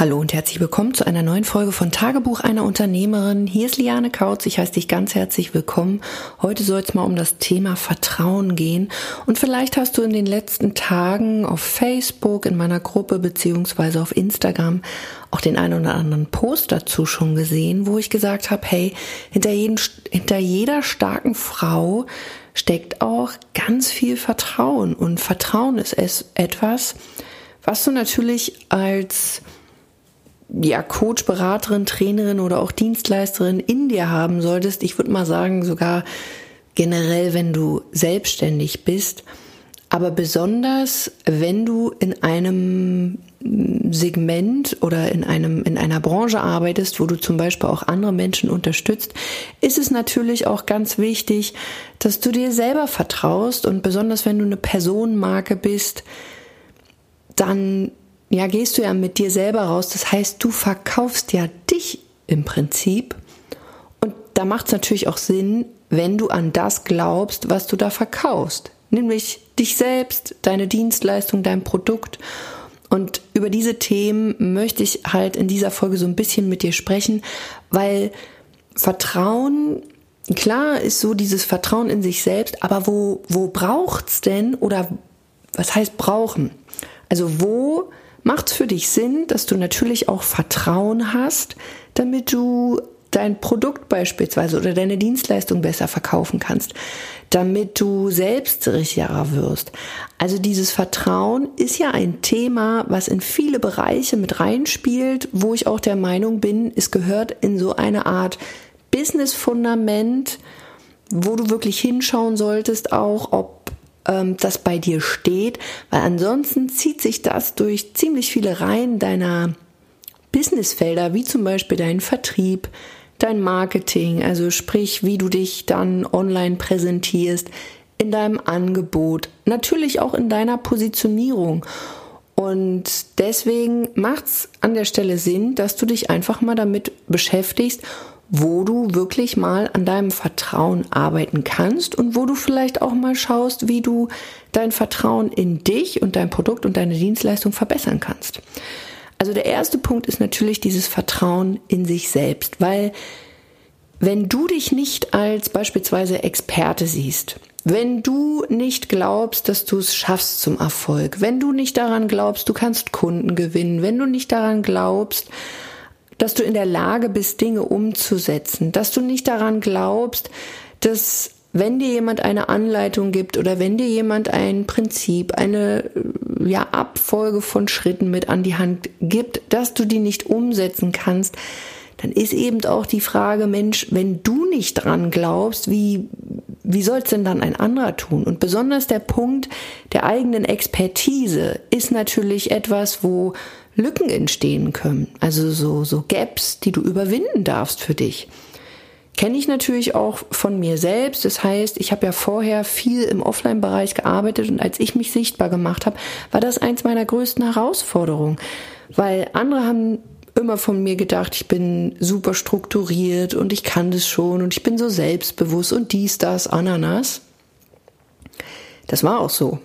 Hallo und herzlich willkommen zu einer neuen Folge von Tagebuch einer Unternehmerin. Hier ist Liane Kautz, ich heiße dich ganz herzlich willkommen. Heute soll es mal um das Thema Vertrauen gehen und vielleicht hast du in den letzten Tagen auf Facebook, in meiner Gruppe beziehungsweise auf Instagram auch den einen oder anderen Post dazu schon gesehen, wo ich gesagt habe, hey, hinter, jeden, hinter jeder starken Frau steckt auch ganz viel Vertrauen und Vertrauen ist etwas, was du natürlich als ja, Coach, Beraterin, Trainerin oder auch Dienstleisterin in dir haben solltest. Ich würde mal sagen, sogar generell, wenn du selbstständig bist. Aber besonders, wenn du in einem Segment oder in einem, in einer Branche arbeitest, wo du zum Beispiel auch andere Menschen unterstützt, ist es natürlich auch ganz wichtig, dass du dir selber vertraust und besonders wenn du eine Personenmarke bist, dann ja, gehst du ja mit dir selber raus. Das heißt, du verkaufst ja dich im Prinzip. Und da macht es natürlich auch Sinn, wenn du an das glaubst, was du da verkaufst. Nämlich dich selbst, deine Dienstleistung, dein Produkt. Und über diese Themen möchte ich halt in dieser Folge so ein bisschen mit dir sprechen, weil Vertrauen, klar ist so dieses Vertrauen in sich selbst, aber wo, wo braucht's denn oder was heißt brauchen? Also wo macht es für dich Sinn, dass du natürlich auch Vertrauen hast, damit du dein Produkt beispielsweise oder deine Dienstleistung besser verkaufen kannst, damit du selbstsicherer wirst. Also dieses Vertrauen ist ja ein Thema, was in viele Bereiche mit reinspielt, wo ich auch der Meinung bin, es gehört in so eine Art Business-Fundament, wo du wirklich hinschauen solltest, auch ob ähm, das bei dir steht, weil ansonsten zieht sich das durch ziemlich viele Reihen deiner Businessfelder, wie zum Beispiel dein Vertrieb, dein Marketing, also sprich, wie du dich dann online präsentierst, in deinem Angebot, natürlich auch in deiner Positionierung. Und deswegen macht es an der Stelle Sinn, dass du dich einfach mal damit beschäftigst wo du wirklich mal an deinem Vertrauen arbeiten kannst und wo du vielleicht auch mal schaust, wie du dein Vertrauen in dich und dein Produkt und deine Dienstleistung verbessern kannst. Also der erste Punkt ist natürlich dieses Vertrauen in sich selbst, weil wenn du dich nicht als beispielsweise Experte siehst, wenn du nicht glaubst, dass du es schaffst zum Erfolg, wenn du nicht daran glaubst, du kannst Kunden gewinnen, wenn du nicht daran glaubst, dass du in der Lage bist, Dinge umzusetzen, dass du nicht daran glaubst, dass wenn dir jemand eine Anleitung gibt oder wenn dir jemand ein Prinzip, eine ja, Abfolge von Schritten mit an die Hand gibt, dass du die nicht umsetzen kannst, dann ist eben auch die Frage, Mensch, wenn du nicht dran glaubst, wie, wie soll es denn dann ein anderer tun? Und besonders der Punkt der eigenen Expertise ist natürlich etwas, wo Lücken entstehen können. Also so, so Gaps, die du überwinden darfst für dich. Kenne ich natürlich auch von mir selbst. Das heißt, ich habe ja vorher viel im Offline-Bereich gearbeitet und als ich mich sichtbar gemacht habe, war das eins meiner größten Herausforderungen. Weil andere haben immer von mir gedacht, ich bin super strukturiert und ich kann das schon und ich bin so selbstbewusst und dies, das, Ananas. Das war auch so.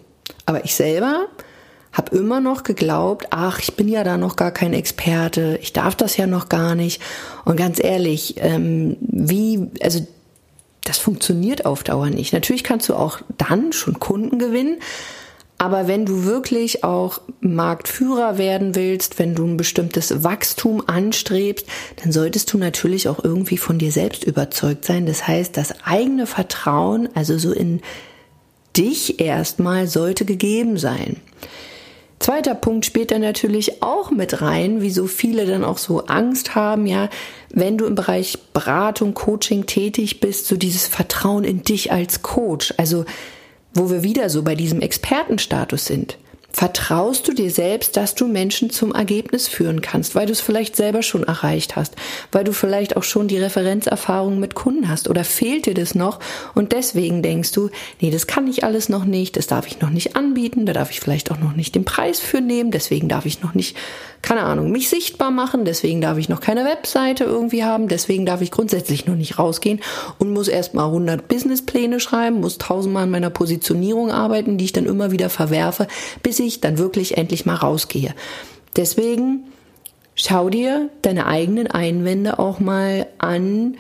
Aber ich selber habe immer noch geglaubt, ach, ich bin ja da noch gar kein Experte, ich darf das ja noch gar nicht. Und ganz ehrlich, ähm, wie, also das funktioniert auf Dauer nicht. Natürlich kannst du auch dann schon Kunden gewinnen, aber wenn du wirklich auch Marktführer werden willst, wenn du ein bestimmtes Wachstum anstrebst, dann solltest du natürlich auch irgendwie von dir selbst überzeugt sein. Das heißt, das eigene Vertrauen, also so in dich erstmal, sollte gegeben sein. Zweiter Punkt spielt dann natürlich auch mit rein, wieso viele dann auch so Angst haben, ja, wenn du im Bereich Beratung, Coaching tätig bist, so dieses Vertrauen in dich als Coach, also wo wir wieder so bei diesem Expertenstatus sind. Vertraust du dir selbst, dass du Menschen zum Ergebnis führen kannst, weil du es vielleicht selber schon erreicht hast, weil du vielleicht auch schon die Referenzerfahrung mit Kunden hast oder fehlt dir das noch und deswegen denkst du, nee, das kann ich alles noch nicht, das darf ich noch nicht anbieten, da darf ich vielleicht auch noch nicht den Preis für nehmen, deswegen darf ich noch nicht, keine Ahnung, mich sichtbar machen, deswegen darf ich noch keine Webseite irgendwie haben, deswegen darf ich grundsätzlich noch nicht rausgehen und muss erstmal 100 Businesspläne schreiben, muss tausendmal an meiner Positionierung arbeiten, die ich dann immer wieder verwerfe, bis ich dann wirklich endlich mal rausgehe. Deswegen schau dir deine eigenen Einwände auch mal an,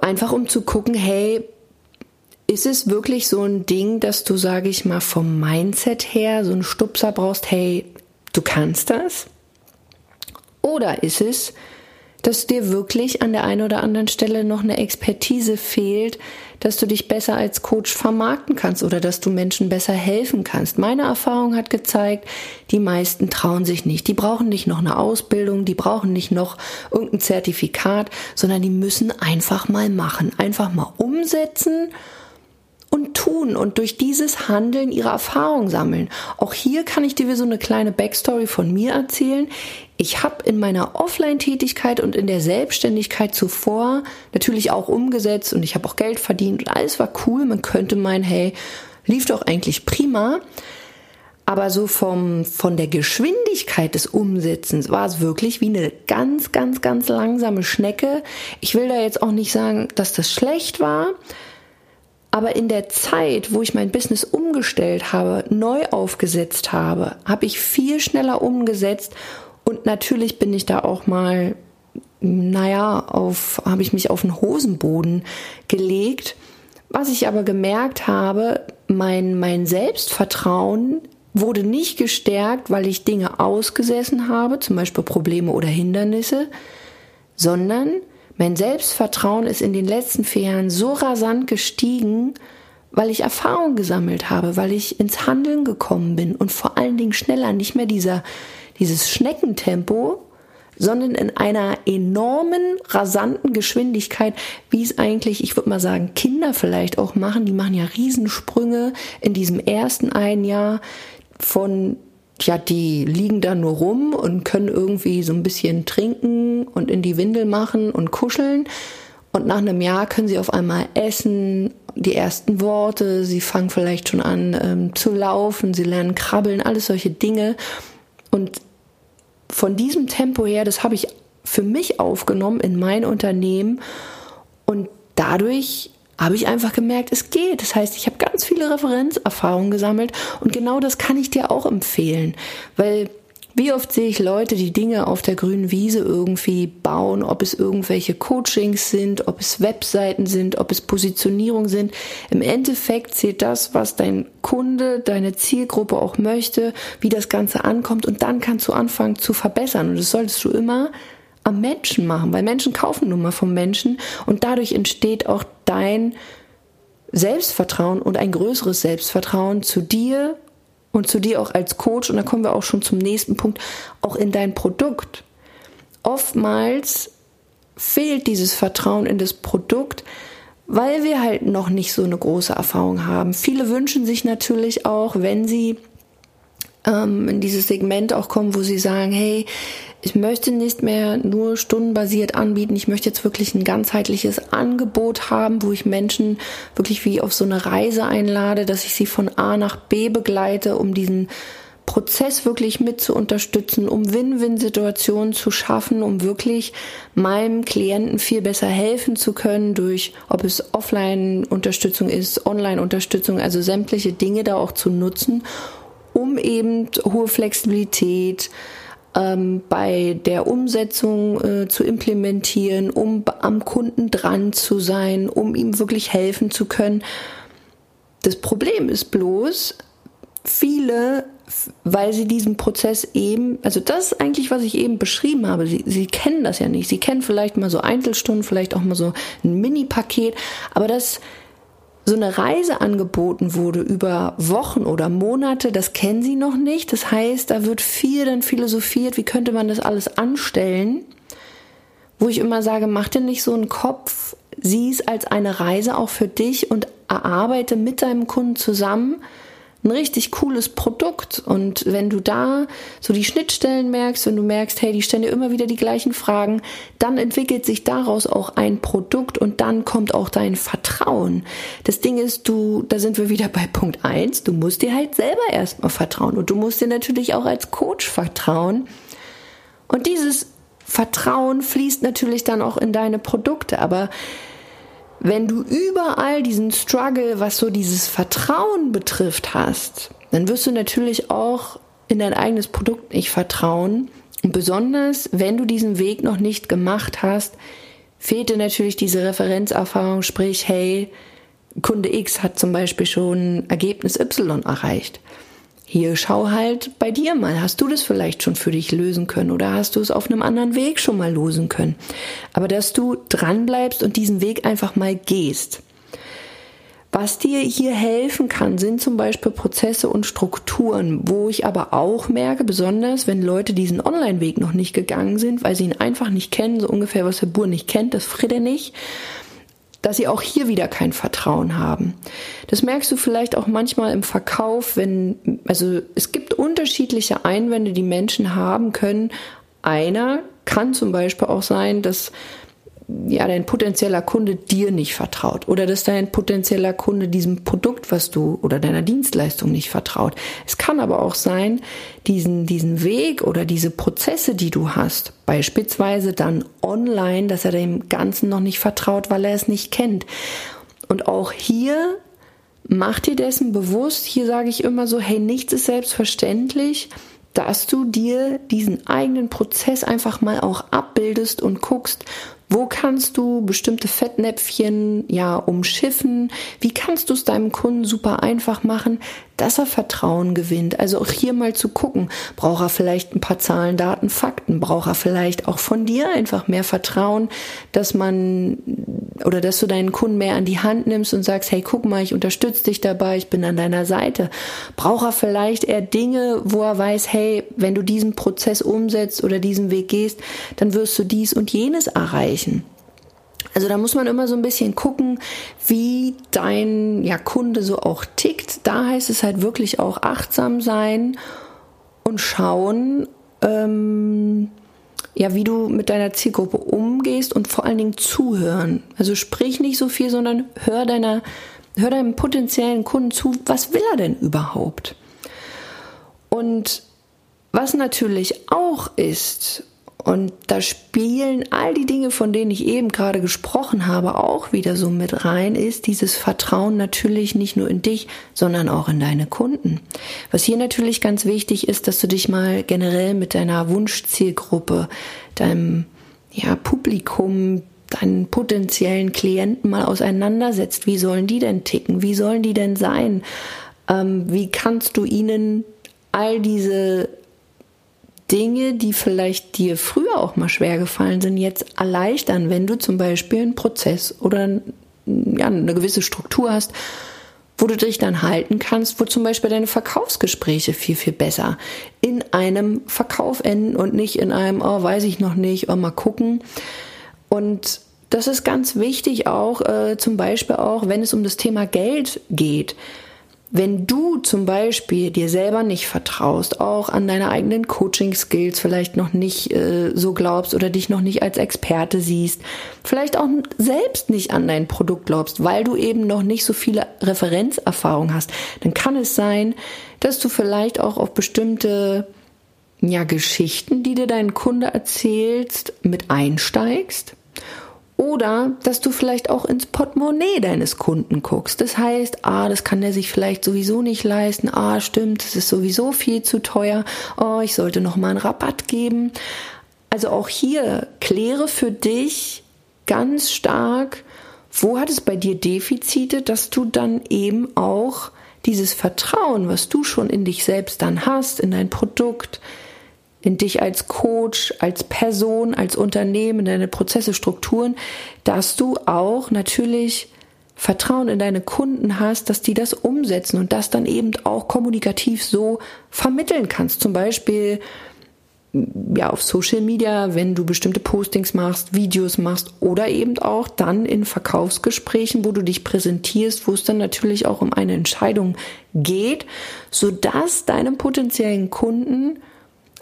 einfach um zu gucken, hey, ist es wirklich so ein Ding, dass du, sage ich mal, vom Mindset her so einen Stupser brauchst, hey, du kannst das? Oder ist es, dass dir wirklich an der einen oder anderen Stelle noch eine Expertise fehlt, dass du dich besser als Coach vermarkten kannst oder dass du Menschen besser helfen kannst. Meine Erfahrung hat gezeigt, die meisten trauen sich nicht. Die brauchen nicht noch eine Ausbildung, die brauchen nicht noch irgendein Zertifikat, sondern die müssen einfach mal machen, einfach mal umsetzen und tun und durch dieses Handeln ihre Erfahrung sammeln. Auch hier kann ich dir so eine kleine Backstory von mir erzählen. Ich habe in meiner Offline-Tätigkeit und in der Selbstständigkeit zuvor natürlich auch umgesetzt und ich habe auch Geld verdient und alles war cool. Man könnte meinen, hey, lief doch eigentlich prima. Aber so vom, von der Geschwindigkeit des Umsetzens war es wirklich wie eine ganz, ganz, ganz langsame Schnecke. Ich will da jetzt auch nicht sagen, dass das schlecht war. Aber in der Zeit, wo ich mein Business umgestellt habe, neu aufgesetzt habe, habe ich viel schneller umgesetzt und natürlich bin ich da auch mal, naja, auf, habe ich mich auf den Hosenboden gelegt. Was ich aber gemerkt habe, mein, mein Selbstvertrauen wurde nicht gestärkt, weil ich Dinge ausgesessen habe, zum Beispiel Probleme oder Hindernisse, sondern mein Selbstvertrauen ist in den letzten vier Jahren so rasant gestiegen, weil ich Erfahrung gesammelt habe, weil ich ins Handeln gekommen bin und vor allen Dingen schneller, nicht mehr dieser, dieses Schneckentempo, sondern in einer enormen, rasanten Geschwindigkeit, wie es eigentlich, ich würde mal sagen, Kinder vielleicht auch machen. Die machen ja Riesensprünge in diesem ersten ein Jahr von ja, die liegen da nur rum und können irgendwie so ein bisschen trinken und in die Windel machen und kuscheln. Und nach einem Jahr können sie auf einmal essen, die ersten Worte, sie fangen vielleicht schon an ähm, zu laufen, sie lernen krabbeln, alles solche Dinge. Und von diesem Tempo her, das habe ich für mich aufgenommen in mein Unternehmen. Und dadurch habe ich einfach gemerkt, es geht. Das heißt, ich habe ganz viele Referenzerfahrungen gesammelt und genau das kann ich dir auch empfehlen, weil wie oft sehe ich Leute, die Dinge auf der grünen Wiese irgendwie bauen, ob es irgendwelche Coachings sind, ob es Webseiten sind, ob es Positionierung sind. Im Endeffekt zählt das, was dein Kunde, deine Zielgruppe auch möchte, wie das Ganze ankommt und dann kannst du anfangen zu verbessern. Und das solltest du immer am Menschen machen, weil Menschen kaufen nun mal vom Menschen und dadurch entsteht auch dein Selbstvertrauen und ein größeres Selbstvertrauen zu dir und zu dir auch als Coach. Und da kommen wir auch schon zum nächsten Punkt, auch in dein Produkt. Oftmals fehlt dieses Vertrauen in das Produkt, weil wir halt noch nicht so eine große Erfahrung haben. Viele wünschen sich natürlich auch, wenn sie ähm, in dieses Segment auch kommen, wo sie sagen, hey, ich möchte nicht mehr nur stundenbasiert anbieten. Ich möchte jetzt wirklich ein ganzheitliches Angebot haben, wo ich Menschen wirklich wie auf so eine Reise einlade, dass ich sie von A nach B begleite, um diesen Prozess wirklich mit zu unterstützen, um Win-Win-Situationen zu schaffen, um wirklich meinem Klienten viel besser helfen zu können durch, ob es Offline-Unterstützung ist, Online-Unterstützung, also sämtliche Dinge da auch zu nutzen, um eben hohe Flexibilität, ähm, bei der Umsetzung äh, zu implementieren, um am Kunden dran zu sein, um ihm wirklich helfen zu können. Das Problem ist bloß, viele, weil sie diesen Prozess eben, also das ist eigentlich, was ich eben beschrieben habe, sie, sie kennen das ja nicht. Sie kennen vielleicht mal so Einzelstunden, vielleicht auch mal so ein Mini-Paket, aber das so eine Reise angeboten wurde über Wochen oder Monate, das kennen sie noch nicht. Das heißt, da wird viel dann philosophiert, wie könnte man das alles anstellen, wo ich immer sage, mach dir nicht so einen Kopf, sieh es als eine Reise auch für dich und erarbeite mit deinem Kunden zusammen, ein richtig cooles Produkt. Und wenn du da so die Schnittstellen merkst, wenn du merkst, hey, die stellen dir immer wieder die gleichen Fragen, dann entwickelt sich daraus auch ein Produkt und dann kommt auch dein Vertrauen. Das Ding ist, du, da sind wir wieder bei Punkt eins. du musst dir halt selber erstmal vertrauen und du musst dir natürlich auch als Coach vertrauen. Und dieses Vertrauen fließt natürlich dann auch in deine Produkte, aber wenn du überall diesen Struggle, was so dieses Vertrauen betrifft, hast, dann wirst du natürlich auch in dein eigenes Produkt nicht vertrauen, Und besonders, wenn du diesen Weg noch nicht gemacht hast, fehlte natürlich diese Referenzerfahrung, sprich, hey, Kunde X hat zum Beispiel schon Ergebnis Y erreicht. Hier schau halt bei dir mal, hast du das vielleicht schon für dich lösen können oder hast du es auf einem anderen Weg schon mal lösen können. Aber dass du dran bleibst und diesen Weg einfach mal gehst. Was dir hier helfen kann, sind zum Beispiel Prozesse und Strukturen, wo ich aber auch merke, besonders wenn Leute diesen Online-Weg noch nicht gegangen sind, weil sie ihn einfach nicht kennen, so ungefähr was der Bur nicht kennt, das fritt er nicht, dass sie auch hier wieder kein Vertrauen haben. Das merkst du vielleicht auch manchmal im Verkauf, wenn, also es gibt unterschiedliche Einwände, die Menschen haben können. Einer kann zum Beispiel auch sein, dass ja, dein potenzieller Kunde dir nicht vertraut oder dass dein potenzieller Kunde diesem Produkt, was du oder deiner Dienstleistung nicht vertraut. Es kann aber auch sein, diesen, diesen Weg oder diese Prozesse, die du hast, beispielsweise dann online, dass er dem Ganzen noch nicht vertraut, weil er es nicht kennt. Und auch hier mach dir dessen bewusst, hier sage ich immer so, hey, nichts ist selbstverständlich dass du dir diesen eigenen Prozess einfach mal auch abbildest und guckst, wo kannst du bestimmte Fettnäpfchen ja umschiffen? Wie kannst du es deinem Kunden super einfach machen, dass er Vertrauen gewinnt? Also auch hier mal zu gucken, braucht er vielleicht ein paar Zahlen, Daten, Fakten? Braucht er vielleicht auch von dir einfach mehr Vertrauen, dass man oder dass du deinen Kunden mehr an die Hand nimmst und sagst, hey, guck mal, ich unterstütze dich dabei, ich bin an deiner Seite. Braucht er vielleicht eher Dinge, wo er weiß, hey, wenn du diesen Prozess umsetzt oder diesen Weg gehst, dann wirst du dies und jenes erreichen. Also da muss man immer so ein bisschen gucken, wie dein ja, Kunde so auch tickt. Da heißt es halt wirklich auch achtsam sein und schauen, ähm, ja, wie du mit deiner Zielgruppe umgehst und vor allen Dingen zuhören. Also sprich nicht so viel, sondern hör deiner, hör deinem potenziellen Kunden zu, was will er denn überhaupt? Und was natürlich auch ist, und da spielen all die Dinge, von denen ich eben gerade gesprochen habe, auch wieder so mit rein, ist dieses Vertrauen natürlich nicht nur in dich, sondern auch in deine Kunden. Was hier natürlich ganz wichtig ist, dass du dich mal generell mit deiner Wunschzielgruppe, deinem ja, Publikum, deinen potenziellen Klienten mal auseinandersetzt. Wie sollen die denn ticken? Wie sollen die denn sein? Ähm, wie kannst du ihnen all diese Dinge, die vielleicht dir früher auch mal schwer gefallen sind, jetzt erleichtern, wenn du zum Beispiel einen Prozess oder ja, eine gewisse Struktur hast, wo du dich dann halten kannst, wo zum Beispiel deine Verkaufsgespräche viel, viel besser in einem Verkauf enden und nicht in einem, oh, weiß ich noch nicht, oh, mal gucken. Und das ist ganz wichtig auch, äh, zum Beispiel auch, wenn es um das Thema Geld geht. Wenn du zum Beispiel dir selber nicht vertraust, auch an deine eigenen Coaching-Skills vielleicht noch nicht äh, so glaubst oder dich noch nicht als Experte siehst, vielleicht auch selbst nicht an dein Produkt glaubst, weil du eben noch nicht so viele Referenzerfahrungen hast, dann kann es sein, dass du vielleicht auch auf bestimmte ja, Geschichten, die dir dein Kunde erzählst, mit einsteigst oder dass du vielleicht auch ins Portemonnaie deines Kunden guckst. Das heißt, ah, das kann der sich vielleicht sowieso nicht leisten. Ah, stimmt, das ist sowieso viel zu teuer. Oh, ich sollte noch mal einen Rabatt geben. Also auch hier kläre für dich ganz stark, wo hat es bei dir Defizite, dass du dann eben auch dieses Vertrauen, was du schon in dich selbst dann hast, in dein Produkt, in dich als Coach, als Person, als Unternehmen, deine Prozesse, Strukturen, dass du auch natürlich Vertrauen in deine Kunden hast, dass die das umsetzen und das dann eben auch kommunikativ so vermitteln kannst. Zum Beispiel ja auf Social Media, wenn du bestimmte Postings machst, Videos machst oder eben auch dann in Verkaufsgesprächen, wo du dich präsentierst, wo es dann natürlich auch um eine Entscheidung geht, so dass deinem potenziellen Kunden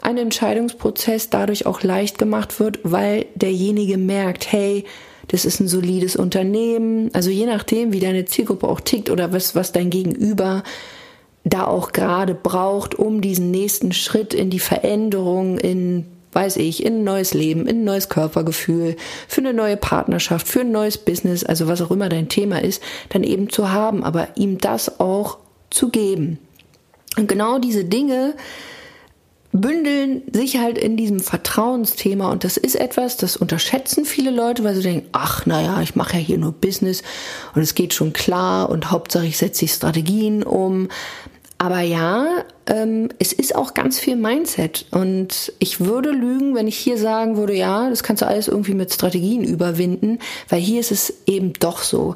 ein Entscheidungsprozess dadurch auch leicht gemacht wird, weil derjenige merkt, hey, das ist ein solides Unternehmen. Also je nachdem, wie deine Zielgruppe auch tickt oder was, was dein Gegenüber da auch gerade braucht, um diesen nächsten Schritt in die Veränderung, in, weiß ich, in ein neues Leben, in ein neues Körpergefühl, für eine neue Partnerschaft, für ein neues Business, also was auch immer dein Thema ist, dann eben zu haben, aber ihm das auch zu geben. Und genau diese Dinge, bündeln sich halt in diesem Vertrauensthema und das ist etwas, das unterschätzen viele Leute, weil sie denken, ach naja, ich mache ja hier nur Business und es geht schon klar und Hauptsache ich setze die Strategien um. Aber ja, ähm, es ist auch ganz viel Mindset und ich würde lügen, wenn ich hier sagen würde, ja, das kannst du alles irgendwie mit Strategien überwinden, weil hier ist es eben doch so.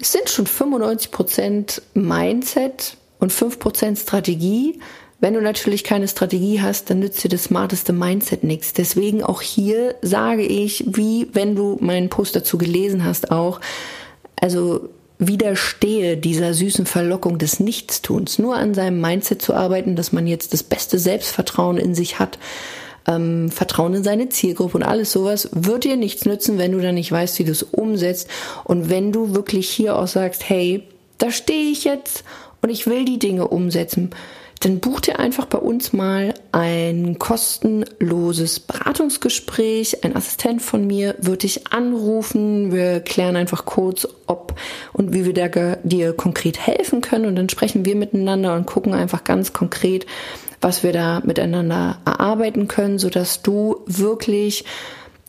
Es sind schon 95 Prozent Mindset und 5 Prozent Strategie wenn du natürlich keine Strategie hast, dann nützt dir das smarteste Mindset nichts. Deswegen auch hier sage ich, wie wenn du meinen Post dazu gelesen hast auch, also widerstehe dieser süßen Verlockung des Nichtstuns, nur an seinem Mindset zu arbeiten, dass man jetzt das beste Selbstvertrauen in sich hat, ähm, Vertrauen in seine Zielgruppe und alles sowas, wird dir nichts nützen, wenn du dann nicht weißt, wie du es umsetzt und wenn du wirklich hier auch sagst, hey, da stehe ich jetzt und ich will die Dinge umsetzen dann buch dir einfach bei uns mal ein kostenloses Beratungsgespräch. Ein Assistent von mir wird dich anrufen. Wir klären einfach kurz, ob und wie wir dir konkret helfen können. Und dann sprechen wir miteinander und gucken einfach ganz konkret, was wir da miteinander erarbeiten können, sodass du wirklich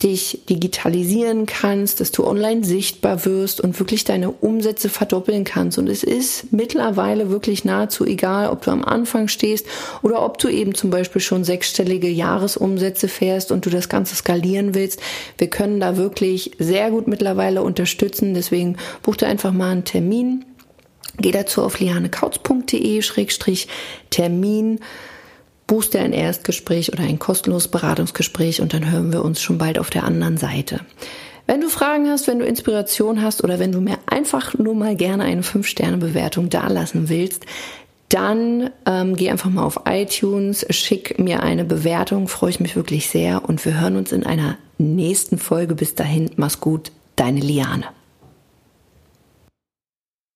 dich digitalisieren kannst, dass du online sichtbar wirst und wirklich deine Umsätze verdoppeln kannst. Und es ist mittlerweile wirklich nahezu egal, ob du am Anfang stehst oder ob du eben zum Beispiel schon sechsstellige Jahresumsätze fährst und du das Ganze skalieren willst. Wir können da wirklich sehr gut mittlerweile unterstützen. Deswegen buch dir einfach mal einen Termin. Geh dazu auf lianekautz.de-termin buchst dir ein Erstgespräch oder ein kostenloses Beratungsgespräch und dann hören wir uns schon bald auf der anderen Seite. Wenn du Fragen hast, wenn du Inspiration hast oder wenn du mir einfach nur mal gerne eine 5-Sterne-Bewertung dalassen willst, dann ähm, geh einfach mal auf iTunes, schick mir eine Bewertung, freue ich mich wirklich sehr und wir hören uns in einer nächsten Folge. Bis dahin, mach's gut, deine Liane.